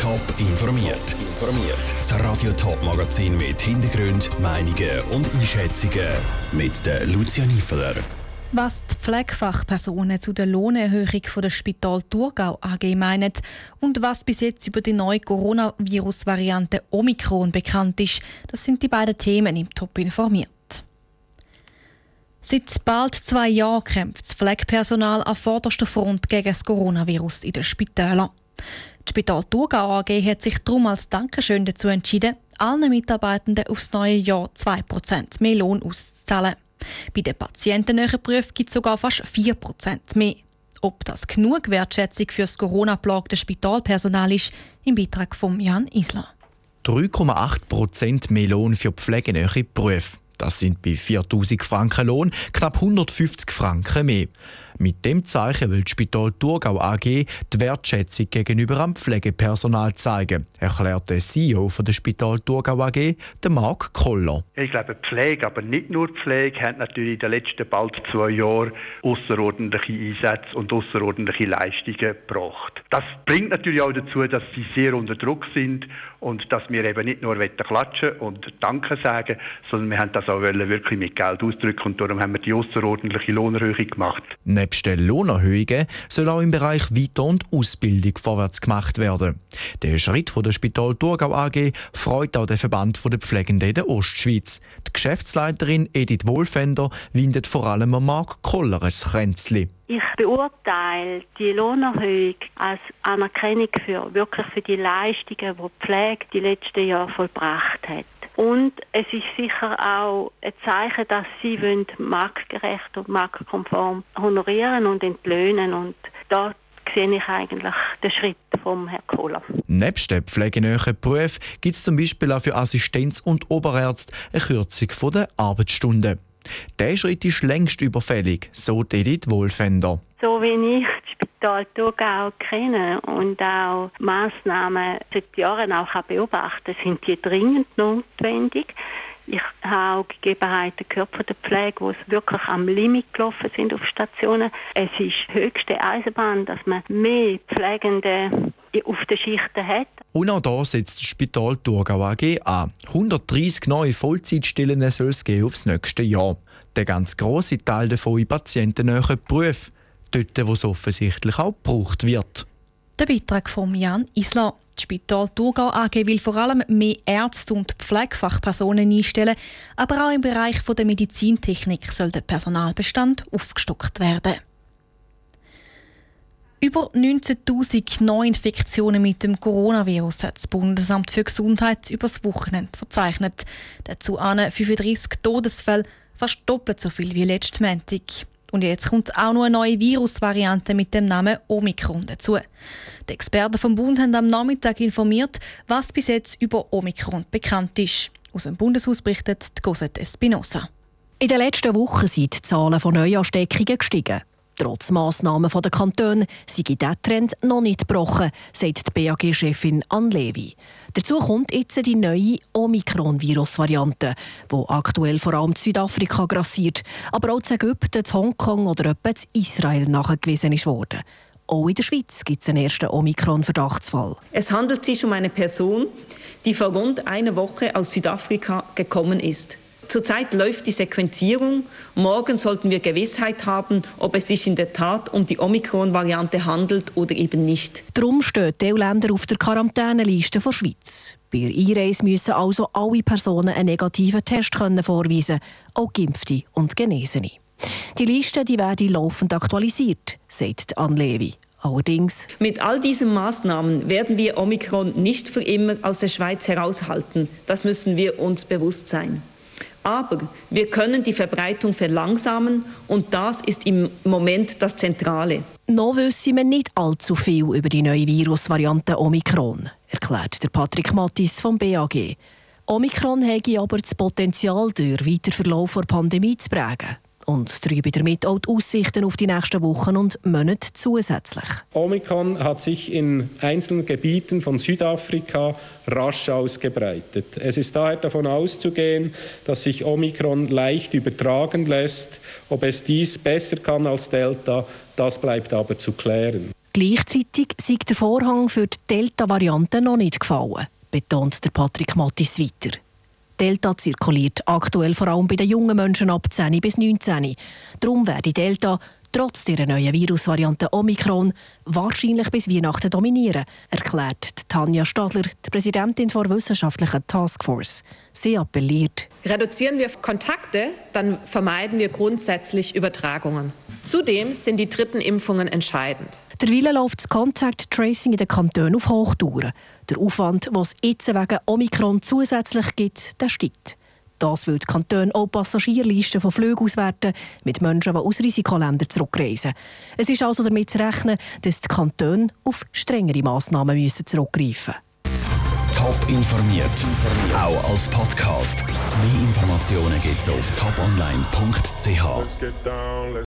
Top informiert. Informiert. Das Radio Top Magazin mit Hintergrund, Meinungen und Einschätzungen mit der Lucia Niefeler. Was die Pflegefachpersonen zu der Lohnerhöhung von der Spital Thurgau AG meinen und was bis jetzt über die neue Coronavirus-Variante Omikron bekannt ist, das sind die beiden Themen im Top informiert. Seit bald zwei Jahren kämpft das Pflegepersonal an vorderster Front gegen das Coronavirus in den Spitälern. Die Spital Thurgau AG hat sich darum als Dankeschön dazu entschieden, allen Mitarbeitenden aufs neue Jahr 2% mehr Lohn auszuzahlen. Bei den patientennähen Berufen gibt es sogar fast 4% mehr. Ob das genug Wertschätzung für das Corona-plagte Spitalpersonal ist, im Beitrag von Jan Isler. 3,8% mehr Lohn für pflegenähe Berufe. Das sind bei 4000 Franken Lohn knapp 150 Franken mehr. Mit dem Zeichen will das Spital Thurgau AG die Wertschätzung gegenüber dem Pflegepersonal zeigen, erklärt der CEO von der Spital Thurgau AG, Marc Koller. Ich glaube, Pflege, aber nicht nur Pflege, hat natürlich in den letzten bald zwei Jahren außerordentliche Einsätze und außerordentliche Leistungen gebracht. Das bringt natürlich auch dazu, dass sie sehr unter Druck sind und dass wir eben nicht nur klatschen und Danke sagen, sondern wir haben das auch wirklich mit Geld ausdrücken und darum haben wir die außerordentliche Lohnerhöhung gemacht. Nebst den Lohnerhöhungen soll auch im Bereich Weiter- und Ausbildung vorwärts gemacht werden. Der Schritt von der Spital Thurgau AG freut auch den Verband der Pflegenden der Ostschweiz. Die Geschäftsleiterin Edith Wohlfender windet vor allem Marc Koller ein Kränzli. Ich beurteile die Lohnerhöhung als Anerkennung für wirklich für die Leistungen, die die Pflege die letzten Jahre vollbracht hat. Und es ist sicher auch ein Zeichen, dass sie wollen marktgerecht und marktkonform honorieren und entlöhnen. Und da sehe ich eigentlich den Schritt vom Herrn Kohler. Nebst den pflegenähen Berufen gibt es zum Beispiel auch für Assistenz- und Oberärzte eine Kürzung der Arbeitsstunden. Der Schritt ist längst überfällig, so Edith Wohlfender. So wie ich das Spital Thurgau kenne und auch Massnahmen seit Jahren auch beobachten sind die dringend notwendig. Ich habe auch Gegebenheiten gehört von der Pflege, wo es wirklich am Limit gelaufen sind auf Stationen. Es ist höchste Eisenbahn, dass man mehr Pflegende auf den Schichten hat. Und auch hier setzt das Spital Thurgau AG an. 130 neue Vollzeitstellen soll es geben aufs nächste Jahr. Der ganz grosse Teil davon in patientennähen Berufen. Dort, wo es offensichtlich auch gebraucht wird. Der Beitrag von Jan Isler. Das Spital Thurgau AG will vor allem mehr Ärzte und Pflegefachpersonen einstellen, aber auch im Bereich der Medizintechnik soll der Personalbestand aufgestockt werden. Über 19.000 Neuinfektionen mit dem Coronavirus hat das Bundesamt für Gesundheit übers Wochenende verzeichnet. Dazu an 35 Todesfälle, fast doppelt so viel wie letzten Montag. Und jetzt kommt auch noch eine neue Virusvariante mit dem Namen Omikron dazu. Die Experten vom Bund haben am Nachmittag informiert, was bis jetzt über Omikron bekannt ist. Aus dem Bundeshaus berichtet Cosette Espinosa. In den letzten Wochen sind die Zahlen von Neuansteckungen gestiegen. Trotz Massnahmen der Kantone sei dieser Trend noch nicht gebrochen, sagt die BAG-Chefin Anne Levi. Dazu kommt jetzt die neue Omikron-Virus-Variante, die aktuell vor allem Südafrika grassiert, aber auch in Ägypten, Hongkong oder etwa Israel nachgewiesen ist. Auch in der Schweiz gibt es einen ersten Omikron-Verdachtsfall. Es handelt sich um eine Person, die vor rund einer Woche aus Südafrika gekommen ist. Zurzeit läuft die Sequenzierung. Morgen sollten wir Gewissheit haben, ob es sich in der Tat um die Omikron-Variante handelt oder eben nicht. Darum stehen die EU-Länder auf der Quarantäneliste der Schweiz. Bei der Einreise müssen also alle Personen einen negativen Test können vorweisen auch Geimpfte und Genesene. Die Liste die werden laufend aktualisiert, sagt Anne Levi. Allerdings. Mit all diesen Maßnahmen werden wir Omikron nicht für immer aus der Schweiz heraushalten. Das müssen wir uns bewusst sein. Aber wir können die Verbreitung verlangsamen und das ist im Moment das Zentrale. Noch wissen wir nicht allzu viel über die neue Virusvariante Omikron, erklärt der Patrick Mattis vom BAG. Omikron hätte aber das Potenzial, den Weiterverlauf der Pandemie zu prägen und trübe damit auch die Aussichten auf die nächsten Wochen und Monate zusätzlich. Omikron hat sich in einzelnen Gebieten von Südafrika rasch ausgebreitet. Es ist daher davon auszugehen, dass sich Omikron leicht übertragen lässt. Ob es dies besser kann als Delta, das bleibt aber zu klären. Gleichzeitig sieht der Vorhang für die Delta-Variante noch nicht gefallen, betont der Patrick Mattis weiter. Delta zirkuliert aktuell vor allem bei den jungen Menschen ab 10 bis 19. Darum werde Delta trotz der neuen Virusvariante Omikron wahrscheinlich bis Weihnachten dominieren, erklärt Tanja Stadler, die Präsidentin der wissenschaftlichen Taskforce. Sie appelliert. Reduzieren wir Kontakte, dann vermeiden wir grundsätzlich Übertragungen. Zudem sind die dritten Impfungen entscheidend. Derweil läuft das Contact Tracing in den Kantonen auf Hochtouren. Der Aufwand, den es jetzt wegen Omikron zusätzlich gibt, der steigt. Das will die Kantone auch Passagierlisten von Flügen auswerten mit Menschen, die aus Risikoländern zurückreisen. Es ist also damit zu rechnen, dass die Kantone auf strengere Massnahmen müssen zurückgreifen müssen. Top informiert, auch als Podcast. Mehr Informationen gibt es auf toponline.ch.